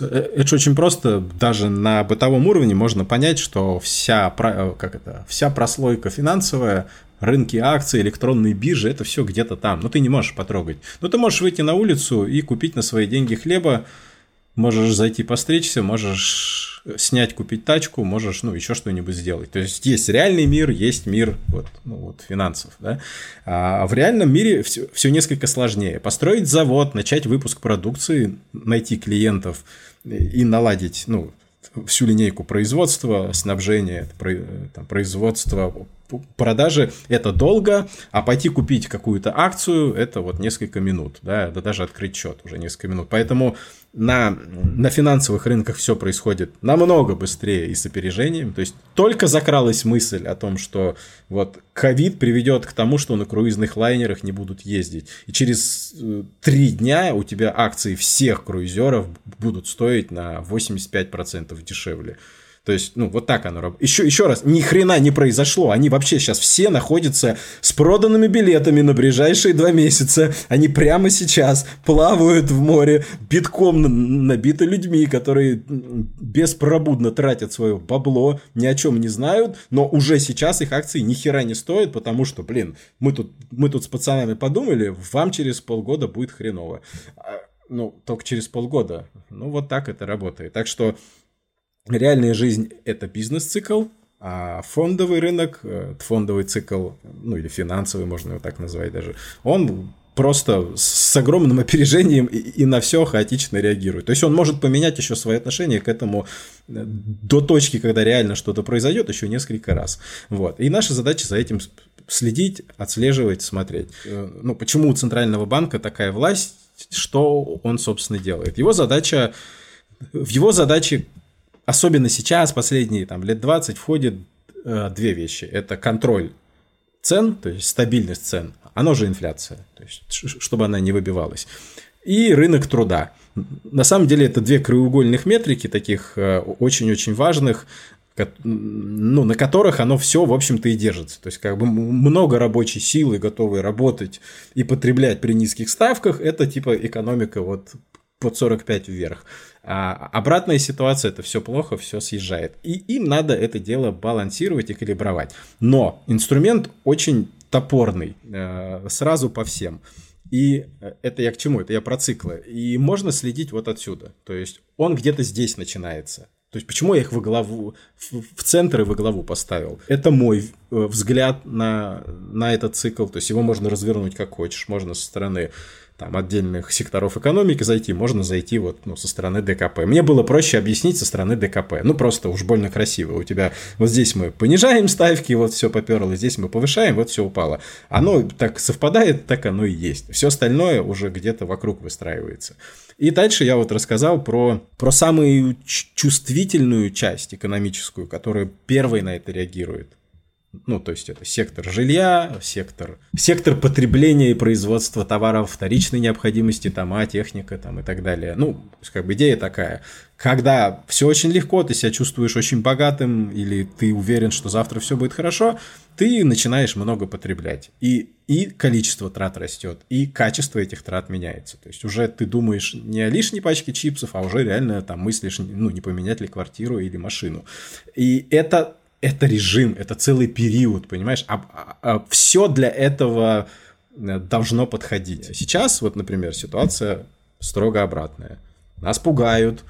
Speaker 2: это очень просто. Даже на бытовом уровне можно понять, что вся, как это, вся прослойка финансовая рынки акций, электронные биржи, это все где-то там. Но ты не можешь потрогать. Но ты можешь выйти на улицу и купить на свои деньги хлеба, Можешь зайти постричься, можешь снять, купить тачку, можешь, ну, еще что-нибудь сделать. То есть есть реальный мир, есть мир вот, ну, вот финансов, да. А в реальном мире все, все несколько сложнее. Построить завод, начать выпуск продукции, найти клиентов и наладить, ну, всю линейку производства, снабжения, производства, продажи это долго, а пойти купить какую-то акцию это вот несколько минут, да, да даже открыть счет уже несколько минут. Поэтому на, на финансовых рынках все происходит намного быстрее и с опережением. То есть только закралась мысль о том, что вот ковид приведет к тому, что на круизных лайнерах не будут ездить. И через э, три дня у тебя акции всех круизеров будут стоить на 85% дешевле. То есть, ну, вот так оно работает. Еще, еще раз, ни хрена не произошло. Они вообще сейчас все находятся с проданными билетами на ближайшие два месяца. Они прямо сейчас плавают в море, битком набиты людьми, которые беспробудно тратят свое бабло, ни о чем не знают, но уже сейчас их акции ни хера не стоят, потому что, блин, мы тут, мы тут с пацанами подумали, вам через полгода будет хреново. А, ну, только через полгода. Ну, вот так это работает. Так что реальная жизнь – это бизнес-цикл, а фондовый рынок, э, фондовый цикл, ну или финансовый, можно его так назвать даже, он просто с огромным опережением и, и на все хаотично реагирует. То есть он может поменять еще свои отношения к этому э, до точки, когда реально что-то произойдет, еще несколько раз. Вот. И наша задача за этим следить, отслеживать, смотреть. Э, ну, почему у Центрального банка такая власть, что он, собственно, делает? Его задача, в его задачи особенно сейчас, последние там, лет 20, входит э, две вещи. Это контроль цен, то есть стабильность цен, оно же инфляция, то есть, чтобы она не выбивалась. И рынок труда. На самом деле это две краеугольных метрики, таких э, очень-очень важных, ну, на которых оно все, в общем-то, и держится. То есть, как бы много рабочей силы, готовые работать и потреблять при низких ставках, это типа экономика вот под 45 вверх. А обратная ситуация это все плохо, все съезжает. И им надо это дело балансировать и калибровать. Но инструмент очень топорный, э, сразу по всем. И э, это я к чему? Это я про циклы. И можно следить вот отсюда. То есть он где-то здесь начинается. То есть почему я их во главу, в центр и во главу поставил? Это мой э, взгляд на, на этот цикл. То есть его можно развернуть как хочешь. Можно со стороны там, отдельных секторов экономики зайти, можно зайти вот ну, со стороны ДКП. Мне было проще объяснить со стороны ДКП. Ну, просто уж больно красиво. У тебя вот здесь мы понижаем ставки, вот все поперло, здесь мы повышаем, вот все упало. Оно так совпадает, так оно и есть. Все остальное уже где-то вокруг выстраивается. И дальше я вот рассказал про, про самую чувствительную часть экономическую, которая первой на это реагирует. Ну, то есть это сектор жилья, сектор, сектор потребления и производства товаров вторичной необходимости, тома, техника там, и так далее. Ну, как бы идея такая. Когда все очень легко, ты себя чувствуешь очень богатым, или ты уверен, что завтра все будет хорошо, ты начинаешь много потреблять. И, и количество трат растет, и качество этих трат меняется. То есть уже ты думаешь не о лишней пачке чипсов, а уже реально там мыслишь, ну, не поменять ли квартиру или машину. И это это режим, это целый период, понимаешь? А, а, а все для этого э, должно подходить. Сейчас, вот, например, ситуация строго обратная. Нас пугают,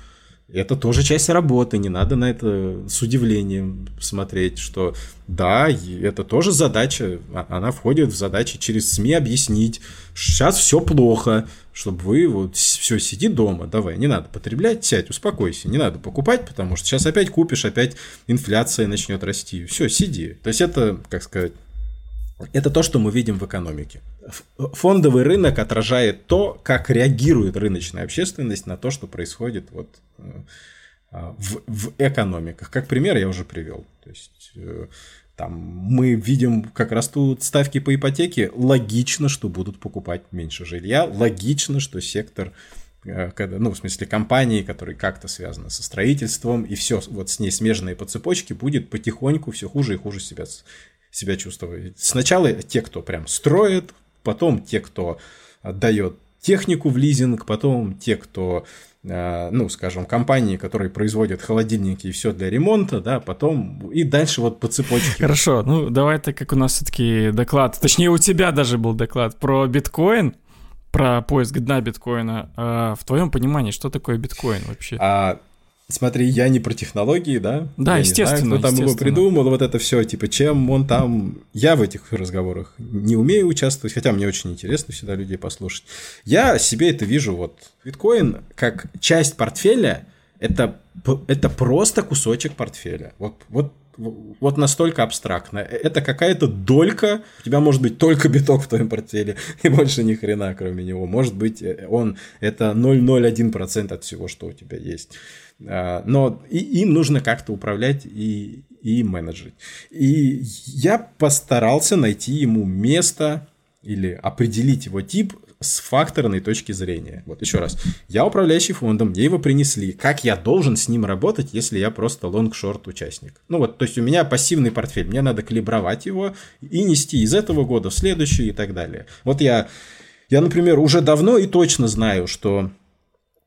Speaker 2: это тоже часть работы, не надо на это с удивлением смотреть, что да, это тоже задача, а, она входит в задачи через СМИ объяснить, сейчас все плохо, чтобы вы вот все сиди дома, давай, не надо потреблять, сядь, успокойся, не надо покупать, потому что сейчас опять купишь, опять инфляция начнет расти, все, сиди. То есть это, как сказать, это то, что мы видим в экономике. Фондовый рынок отражает то, как реагирует рыночная общественность на то, что происходит вот э, а, в, в экономиках. Как пример я уже привел. То есть э, там мы видим, как растут ставки по ипотеке. Логично, что будут покупать меньше жилья. Логично, что сектор э, ну, в смысле, компании, которые как-то связаны со строительством, и все вот с ней смежные по цепочке, будет потихоньку все хуже и хуже себя себя чувствовать. Сначала те, кто прям строит, потом те, кто дает технику в лизинг, потом те, кто э, ну, скажем, компании, которые производят холодильники и все для ремонта, да, потом и дальше вот по цепочке.
Speaker 1: Хорошо, ну давай так как у нас все-таки доклад, точнее у тебя даже был доклад про биткоин, про поиск дна биткоина. А в твоем понимании, что такое биткоин вообще?
Speaker 2: А, Смотри, я не про технологии, да?
Speaker 1: Да,
Speaker 2: я
Speaker 1: естественно.
Speaker 2: Не знаю, кто там его придумал, вот это все, типа, чем он там... Я в этих разговорах не умею участвовать, хотя мне очень интересно всегда людей послушать. Я себе это вижу, вот, биткоин как часть портфеля, это, это просто кусочек портфеля. Вот, вот вот настолько абстрактно. Это какая-то долька, у тебя может быть только биток в твоем портфеле, [laughs] и больше ни хрена кроме него. Может быть, э, он это 0,01% от всего, что у тебя есть. А, но им нужно как-то управлять и, и менеджить. И я постарался найти ему место или определить его тип с факторной точки зрения. Вот еще раз. Я управляющий фондом, мне его принесли. Как я должен с ним работать, если я просто long-short участник? Ну вот, то есть у меня пассивный портфель, мне надо калибровать его и нести из этого года в следующий и так далее. Вот я, я, например, уже давно и точно знаю, что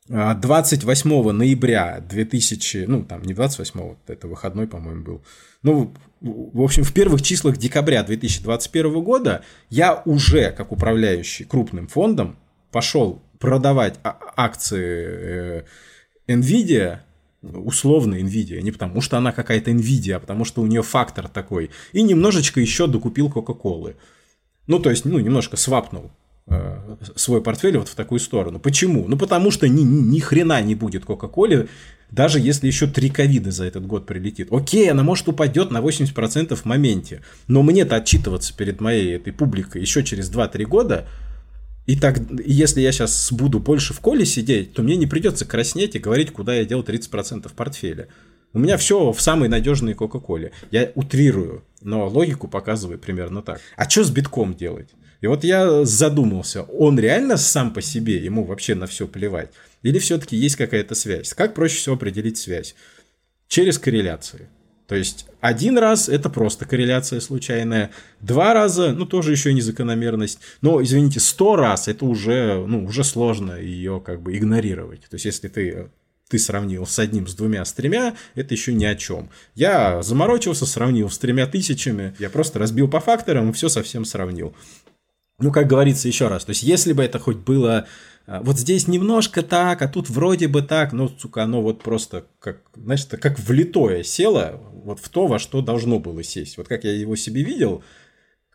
Speaker 2: 28 а, ноября 2000, ну там не 28, это выходной, по-моему, был, ну, в общем, в первых числах декабря 2021 года я уже, как управляющий крупным фондом, пошел продавать а, акции э, Nvidia, условно Nvidia, не потому что она какая-то Nvidia, а потому что у нее фактор такой, и немножечко еще докупил Кока-Колы. Ну, то есть, ну, немножко свапнул свой портфель вот в такую сторону. Почему? Ну, потому что ни, ни, ни хрена не будет Кока-Коле даже если еще три ковида за этот год прилетит. Окей, она может упадет на 80% в моменте. Но мне-то отчитываться перед моей этой публикой еще через 2-3 года. И так, если я сейчас буду больше в коле сидеть, то мне не придется краснеть и говорить, куда я делал 30% портфеля. У меня все в самой надежной Кока-Коле. Я утрирую, но логику показываю примерно так. А что с битком делать? И вот я задумался, он реально сам по себе, ему вообще на все плевать? Или все-таки есть какая-то связь? Как проще всего определить связь? Через корреляции. То есть один раз это просто корреляция случайная, два раза, ну тоже еще не закономерность, но извините, сто раз это уже, ну уже сложно ее как бы игнорировать. То есть если ты ты сравнил с одним, с двумя, с тремя, это еще ни о чем. Я заморочился, сравнил с тремя тысячами, я просто разбил по факторам и все совсем сравнил. Ну, как говорится еще раз, то есть если бы это хоть было а, вот здесь немножко так, а тут вроде бы так, но, сука, оно вот просто как, знаешь, это как влитое село вот в то, во что должно было сесть. Вот как я его себе видел,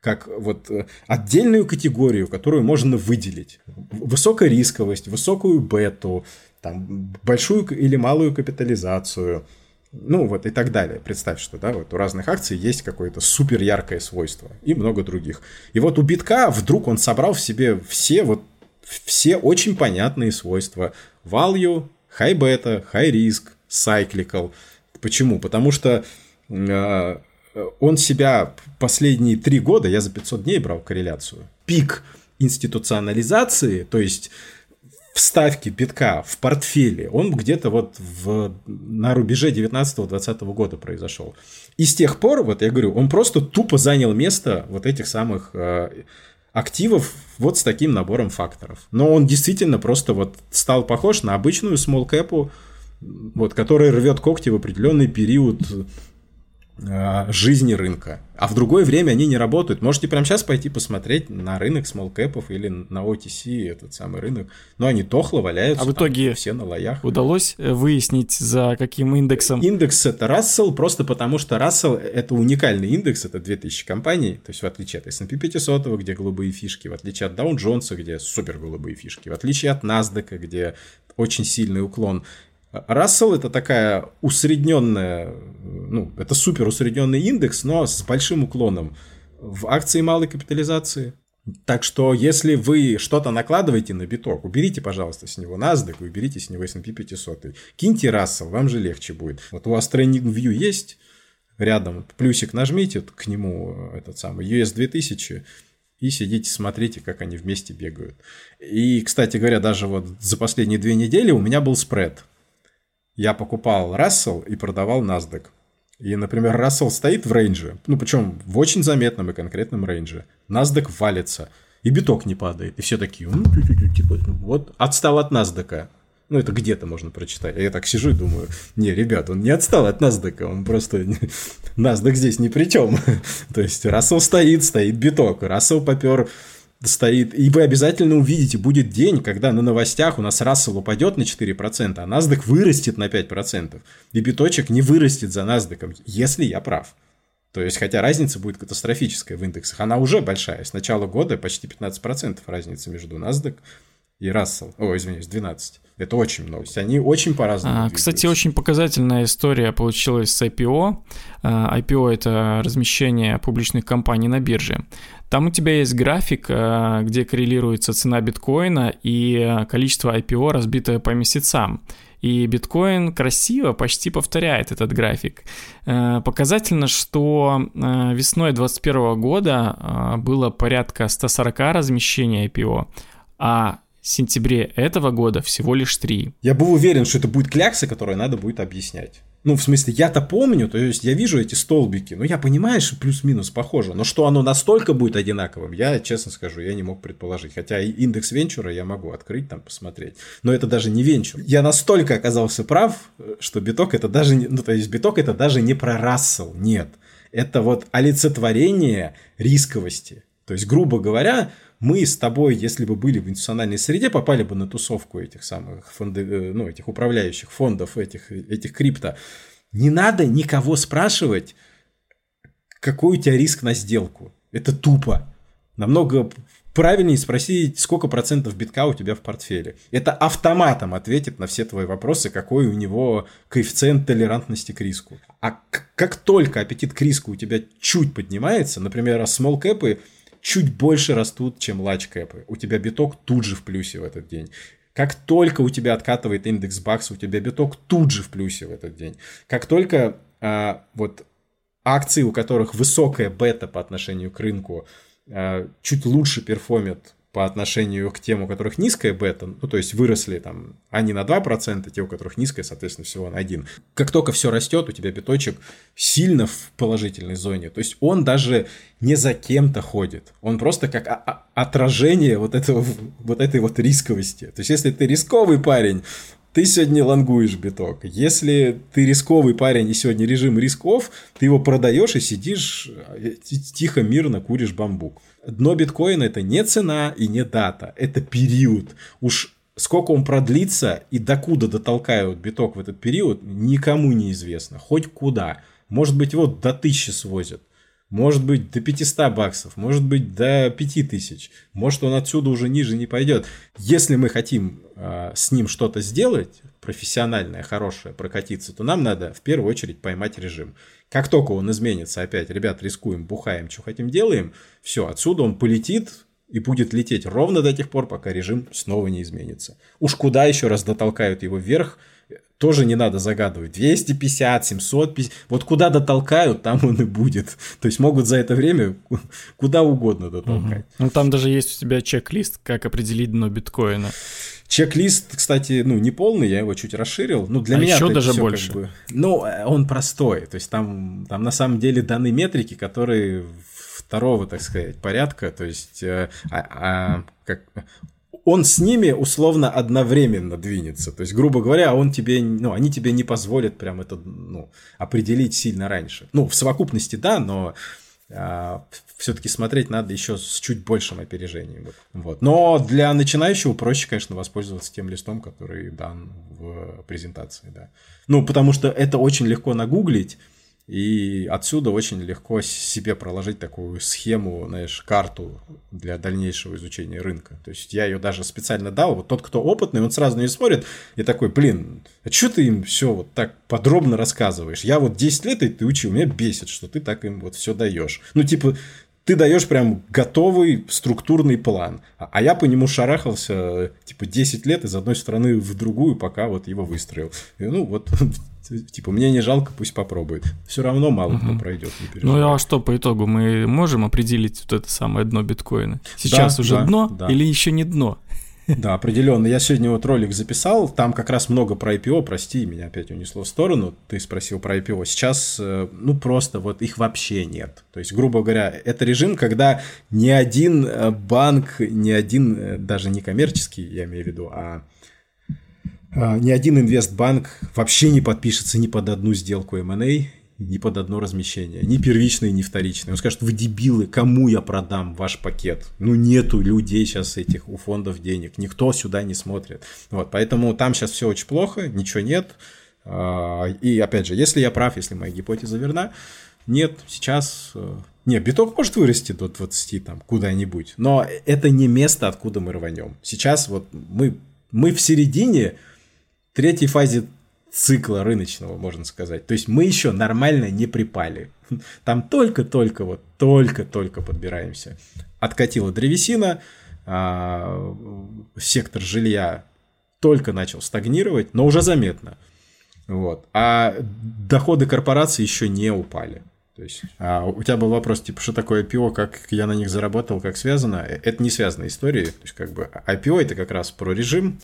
Speaker 2: как вот э, отдельную категорию, которую можно выделить. Высокая рисковость, высокую бету, там, большую или малую капитализацию, ну вот и так далее. Представь, что да, вот у разных акций есть какое-то супер яркое свойство и много других. И вот у битка вдруг он собрал в себе все вот все очень понятные свойства. Value, high beta, high risk, cyclical. Почему? Потому что э, он себя последние три года, я за 500 дней брал корреляцию, пик институционализации, то есть вставки битка в портфеле, он где-то вот в, на рубеже 19-20 года произошел. И с тех пор, вот я говорю, он просто тупо занял место вот этих самых э, активов вот с таким набором факторов. Но он действительно просто вот стал похож на обычную small вот, которая рвет когти в определенный период жизни рынка. А в другое время они не работают. Можете прямо сейчас пойти посмотреть на рынок смолкэпов или на OTC, этот самый рынок. Но они тохло валяются.
Speaker 1: А в итоге
Speaker 2: все на лоях.
Speaker 1: удалось э, выяснить, за каким индексом?
Speaker 2: Индекс это Russell, просто потому что Russell это уникальный индекс, это 2000 компаний, то есть в отличие от S&P 500, где голубые фишки, в отличие от Dow Jones, где супер голубые фишки, в отличие от NASDAQ, где очень сильный уклон. Рассел это такая усредненная, ну, это супер усредненный индекс, но с большим уклоном в акции малой капитализации. Так что, если вы что-то накладываете на биток, уберите, пожалуйста, с него NASDAQ, уберите с него S&P 500. Киньте Рассел, вам же легче будет. Вот у вас Training View есть рядом, плюсик нажмите к нему, этот самый US 2000, и сидите, смотрите, как они вместе бегают. И, кстати говоря, даже вот за последние две недели у меня был спред – я покупал Russell и продавал NASDAQ. И, например, Russell стоит в рейнже, ну, причем в очень заметном и конкретном рейнже. NASDAQ валится, и биток не падает. И все такие, ну, типа, вот, отстал от NASDAQ. Ну, это где-то можно прочитать. А я так сижу и думаю, не, ребят, он не отстал от NASDAQ, он просто... [laughs] NASDAQ здесь ни при чем. [laughs] То есть, Russell стоит, стоит биток. Russell попер стоит. И вы обязательно увидите, будет день, когда на новостях у нас Рассел упадет на 4%, а NASDAQ вырастет на 5%. И биточек не вырастет за NASDAQ, если я прав. То есть, хотя разница будет катастрофическая в индексах, она уже большая. С начала года почти 15% разница между NASDAQ и Рассел. О, извиняюсь, 12. Это очень много. Они очень по-разному.
Speaker 1: А, кстати, очень показательная история получилась с IPO. А, IPO — это размещение публичных компаний на бирже. Там у тебя есть график, а, где коррелируется цена биткоина и количество IPO, разбитое по месяцам. И биткоин красиво почти повторяет этот график. А, показательно, что весной 2021 года было порядка 140 размещений IPO, а сентябре этого года всего лишь три.
Speaker 2: Я был уверен, что это будет клякса, которую надо будет объяснять. Ну, в смысле, я-то помню, то есть я вижу эти столбики, но я понимаю, что плюс-минус похоже. Но что оно настолько будет одинаковым, я, честно скажу, я не мог предположить. Хотя индекс венчура я могу открыть там, посмотреть. Но это даже не венчур. Я настолько оказался прав, что биток это даже не... Ну, то есть биток это даже не про Рассел, нет. Это вот олицетворение рисковости. То есть, грубо говоря, мы с тобой, если бы были в институциональной среде, попали бы на тусовку этих самых фонды, э, ну, этих управляющих фондов, этих, этих крипто. Не надо никого спрашивать, какой у тебя риск на сделку. Это тупо. Намного правильнее спросить, сколько процентов битка у тебя в портфеле. Это автоматом ответит на все твои вопросы, какой у него коэффициент толерантности к риску. А как только аппетит к риску у тебя чуть поднимается, например, small cap чуть больше растут, чем лачкэпы. У тебя биток тут же в плюсе в этот день. Как только у тебя откатывает индекс бакса, у тебя биток тут же в плюсе в этот день. Как только а, вот акции, у которых высокая бета по отношению к рынку, а, чуть лучше перформят по отношению к тем, у которых низкая бета, ну, то есть выросли там, они на 2%, те, у которых низкая, соответственно, всего на 1. Как только все растет, у тебя биточек сильно в положительной зоне. То есть он даже не за кем-то ходит. Он просто как отражение вот, этого, вот этой вот рисковости. То есть если ты рисковый парень, ты сегодня лонгуешь биток. Если ты рисковый парень и сегодня режим рисков, ты его продаешь и сидишь э, тихо, мирно куришь бамбук. Дно биткоина это не цена и не дата, это период. Уж сколько он продлится и докуда дотолкают биток в этот период, никому не известно. Хоть куда. Может быть, его до тысячи свозят. Может быть, до 500 баксов, может быть, до 5000. Может, он отсюда уже ниже не пойдет. Если мы хотим э, с ним что-то сделать, профессиональное, хорошее, прокатиться, то нам надо в первую очередь поймать режим. Как только он изменится опять, ребят, рискуем, бухаем, что хотим, делаем, все, отсюда он полетит и будет лететь ровно до тех пор, пока режим снова не изменится. Уж куда еще раз дотолкают его вверх, тоже не надо загадывать. 250, 750, вот куда дотолкают, там он и будет. То есть могут за это время куда угодно дотолкать. Угу.
Speaker 1: Ну там даже есть у тебя чек-лист, как определить дно биткоина.
Speaker 2: Чек-лист, кстати, ну, не полный, я его чуть расширил. Ну, для а меня
Speaker 1: еще даже больше. Как бы,
Speaker 2: ну, э, он простой. То есть там, там на самом деле даны метрики, которые второго, так сказать, порядка. То есть э, а, а, как, он с ними условно одновременно двинется. То есть, грубо говоря, он тебе, ну, они тебе не позволят прям это ну, определить сильно раньше. Ну, в совокупности да, но а, все-таки смотреть надо еще с чуть большим опережением. Вот. Но для начинающего проще, конечно, воспользоваться тем листом, который дан в презентации. Да. Ну, потому что это очень легко нагуглить, и отсюда очень легко себе проложить такую схему, знаешь, карту для дальнейшего изучения рынка. То есть я ее даже специально дал. Вот тот, кто опытный, он сразу не смотрит и такой, блин, а что ты им все вот так подробно рассказываешь? Я вот 10 лет и ты учил, меня бесит, что ты так им вот все даешь. Ну, типа, ты даешь прям готовый структурный план. А, а я по нему шарахался, типа, 10 лет из одной страны в другую, пока вот его выстроил. И, ну, вот [laughs] Типа, мне не жалко, пусть попробует. Все равно мало угу. кто пройдет,
Speaker 1: Ну а что по итогу? Мы можем определить вот это самое дно биткоина? Сейчас да, уже да, дно да. или еще не дно?
Speaker 2: Да, определенно. Я сегодня вот ролик записал, там как раз много про IPO, прости, меня опять унесло в сторону, ты спросил про IPO. Сейчас, э, ну, просто вот их вообще нет. То есть, грубо говоря, это режим, когда ни один э, банк, ни один, э, даже не коммерческий, я имею в виду, а, ни один инвестбанк вообще не подпишется ни под одну сделку M&A, ни под одно размещение. Ни первичное, ни вторичное. Он скажет, вы дебилы, кому я продам ваш пакет? Ну, нету людей сейчас этих у фондов денег. Никто сюда не смотрит. Вот, поэтому там сейчас все очень плохо, ничего нет. А, и опять же, если я прав, если моя гипотеза верна, Нет, сейчас... Э, не, биток может вырасти до 20 там куда-нибудь, но это не место, откуда мы рванем. Сейчас вот мы, мы в середине третьей фазе цикла рыночного, можно сказать. То есть мы еще нормально не припали. Там только-только вот, только-только подбираемся. Откатила древесина, а, сектор жилья только начал стагнировать, но уже заметно. Вот. А доходы корпораций еще не упали. То есть, а у тебя был вопрос, типа, что такое IPO, как я на них заработал, как связано? Это не связанная история. То есть, как бы IPO это как раз про режим,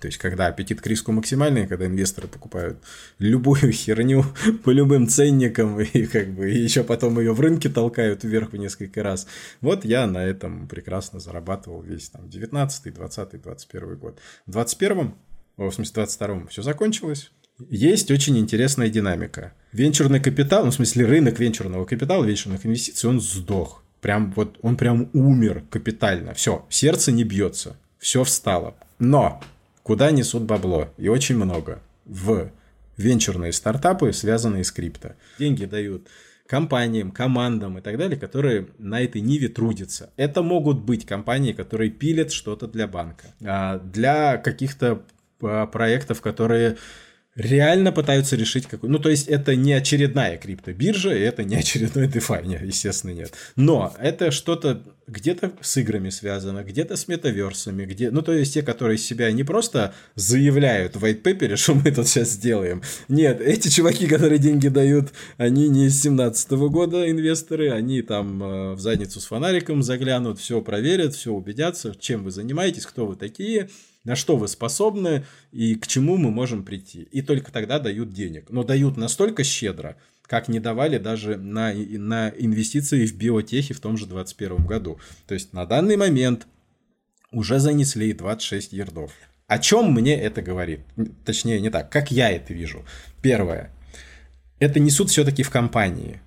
Speaker 2: то есть, когда аппетит к риску максимальный, когда инвесторы покупают любую [laughs] херню по любым ценникам [laughs] и как бы еще потом ее в рынке толкают вверх в несколько раз. Вот я на этом прекрасно зарабатывал весь там 19, 20, 21 год. В 21 в смысле 22 все закончилось. Есть очень интересная динамика. Венчурный капитал, ну, в смысле рынок венчурного капитала, венчурных инвестиций, он сдох. Прям вот он прям умер капитально. Все, сердце не бьется, все встало. Но куда несут бабло, и очень много, в венчурные стартапы, связанные с крипто. Деньги дают компаниям, командам и так далее, которые на этой ниве трудятся. Это могут быть компании, которые пилят что-то для банка, а, для каких-то а, проектов, которые реально пытаются решить какую... Ну, то есть, это не очередная криптобиржа, и это не очередной DeFi, естественно, нет. Но это что-то где-то с играми связано, где-то с метаверсами, где... Ну, то есть, те, которые себя не просто заявляют в white paper, что мы тут сейчас сделаем. Нет, эти чуваки, которые деньги дают, они не из 17 года инвесторы, они там э, в задницу с фонариком заглянут, все проверят, все убедятся, чем вы занимаетесь, кто вы такие, на что вы способны и к чему мы можем прийти. И только тогда дают денег. Но дают настолько щедро, как не давали даже на, на инвестиции в биотехи в том же 2021 году. То есть на данный момент уже занесли 26 ярдов. О чем мне это говорит? Точнее, не так, как я это вижу. Первое. Это несут все-таки в компании.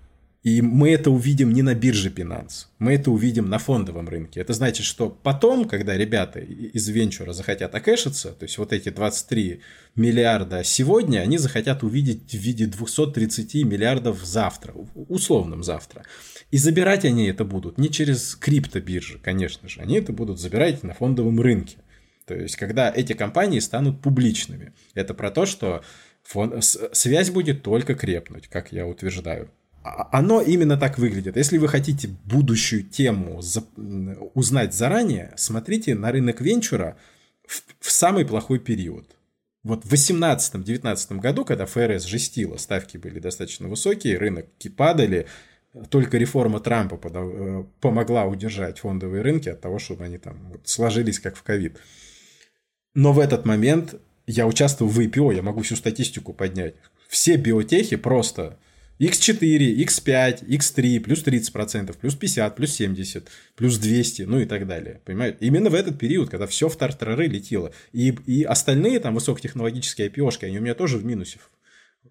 Speaker 2: И мы это увидим не на бирже Binance, мы это увидим на фондовом рынке. Это значит, что потом, когда ребята из венчура захотят окэшиться, то есть вот эти 23 миллиарда сегодня, они захотят увидеть в виде 230 миллиардов завтра, условном завтра. И забирать они это будут не через криптобиржи, конечно же, они это будут забирать на фондовом рынке. То есть, когда эти компании станут публичными. Это про то, что фон... связь будет только крепнуть, как я утверждаю. А, оно именно так выглядит. Если вы хотите будущую тему за, узнать заранее, смотрите на рынок венчура в, в самый плохой период. Вот в 2018-2019 году, когда ФРС жестила, ставки были достаточно высокие, рынки падали, только реформа Трампа э, помогла удержать фондовые рынки от того, чтобы они там сложились как в ковид. Но в этот момент я участвовал в IPO, я могу всю статистику поднять. Все биотехи просто X4, X5, X3, плюс 30%, плюс 50, плюс 70, плюс 200, ну и так далее. Понимаете? Именно в этот период, когда все в тартарары летело. И, и остальные там высокотехнологические IPO-шки, они у меня тоже в минусе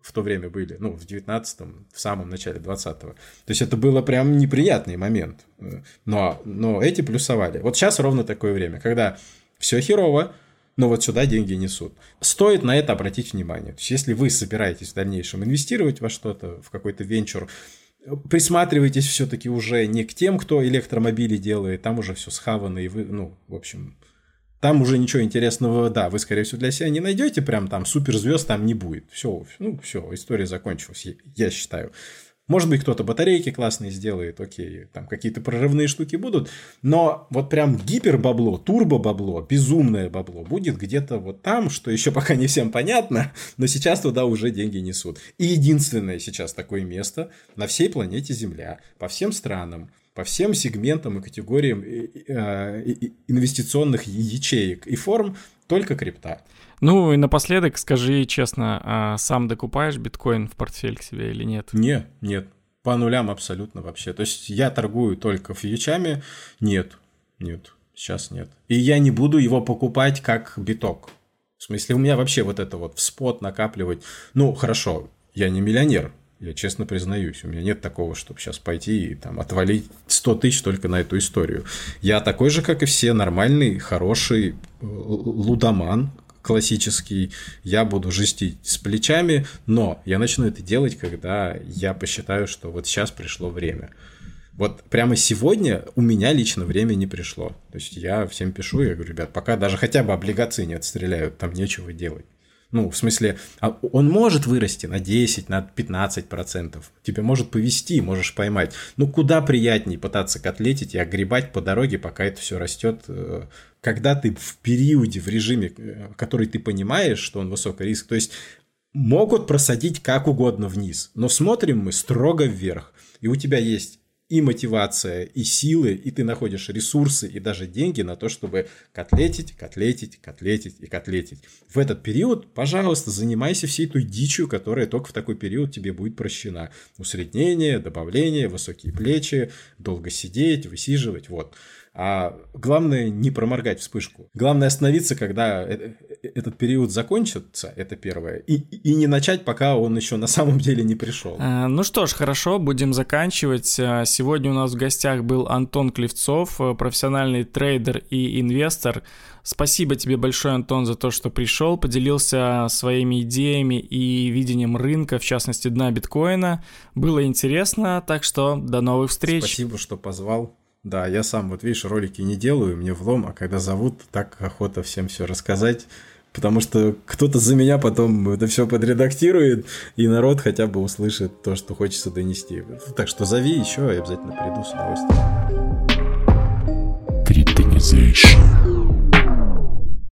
Speaker 2: в то время были, ну, в 19-м, в самом начале 20-го. То есть это было прям неприятный момент. Но, но эти плюсовали. Вот сейчас ровно такое время, когда все херово, но вот сюда деньги несут. Стоит на это обратить внимание. То есть, если вы собираетесь в дальнейшем инвестировать во что-то, в какой-то венчур, присматривайтесь все-таки уже не к тем, кто электромобили делает, там уже все схавано, и вы, ну, в общем, там уже ничего интересного, да, вы, скорее всего, для себя не найдете, прям там суперзвезд там не будет. Все, ну, все, история закончилась, я считаю. Может быть, кто-то батарейки классные сделает, окей, там какие-то прорывные штуки будут, но вот прям гипербабло, турбо-бабло, безумное бабло будет где-то вот там, что еще пока не всем понятно, но сейчас туда уже деньги несут. И единственное сейчас такое место на всей планете Земля, по всем странам, по всем сегментам и категориям э, инвестиционных ячеек и форм только крипта.
Speaker 1: Ну и напоследок скажи честно, а сам докупаешь биткоин в портфель к себе или нет?
Speaker 2: Не, нет. По нулям абсолютно вообще. То есть я торгую только фьючами. Нет, нет, сейчас нет. И я не буду его покупать как биток. В смысле, у меня вообще вот это вот в спот накапливать. Ну, хорошо, я не миллионер, я честно признаюсь, у меня нет такого, чтобы сейчас пойти и там отвалить 100 тысяч только на эту историю. Я такой же, как и все, нормальный, хороший э, лудоман, классический, я буду жестить с плечами, но я начну это делать, когда я посчитаю, что вот сейчас пришло время. Вот прямо сегодня у меня лично время не пришло. То есть я всем пишу, я говорю, ребят, пока даже хотя бы облигации не отстреляют, там нечего делать. Ну, в смысле, а он может вырасти на 10, на 15 процентов. Тебе может повести, можешь поймать. Ну, куда приятнее пытаться котлетить и огребать по дороге, пока это все растет. Когда ты в периоде, в режиме, э, который ты понимаешь, что он высокий риск. То есть могут просадить как угодно вниз, но смотрим мы строго вверх. И у тебя есть и мотивация, и силы, и ты находишь ресурсы и даже деньги на то, чтобы котлетить, котлетить, котлетить и котлетить. В этот период, пожалуйста, занимайся всей той дичью, которая только в такой период тебе будет прощена. Усреднение, добавление, высокие плечи, долго сидеть, высиживать, вот. А главное не проморгать вспышку. Главное остановиться, когда э, э, этот период закончится, это первое, и, и не начать, пока он еще на самом деле не пришел.
Speaker 1: А, ну что ж, хорошо, будем заканчивать. Сегодня у нас в гостях был Антон Клевцов, э, профессиональный трейдер и инвестор. Спасибо тебе большое, Антон, за то, что пришел, поделился своими идеями и видением рынка, в частности, дна биткоина. Было интересно, так что до новых встреч.
Speaker 2: Спасибо, что позвал. Да, я сам, вот видишь, ролики не делаю, мне влом, а когда зовут, так охота всем все рассказать, потому что кто-то за меня потом это все подредактирует, и народ хотя бы услышит то, что хочется донести. Так что зови еще, я обязательно приду с удовольствием.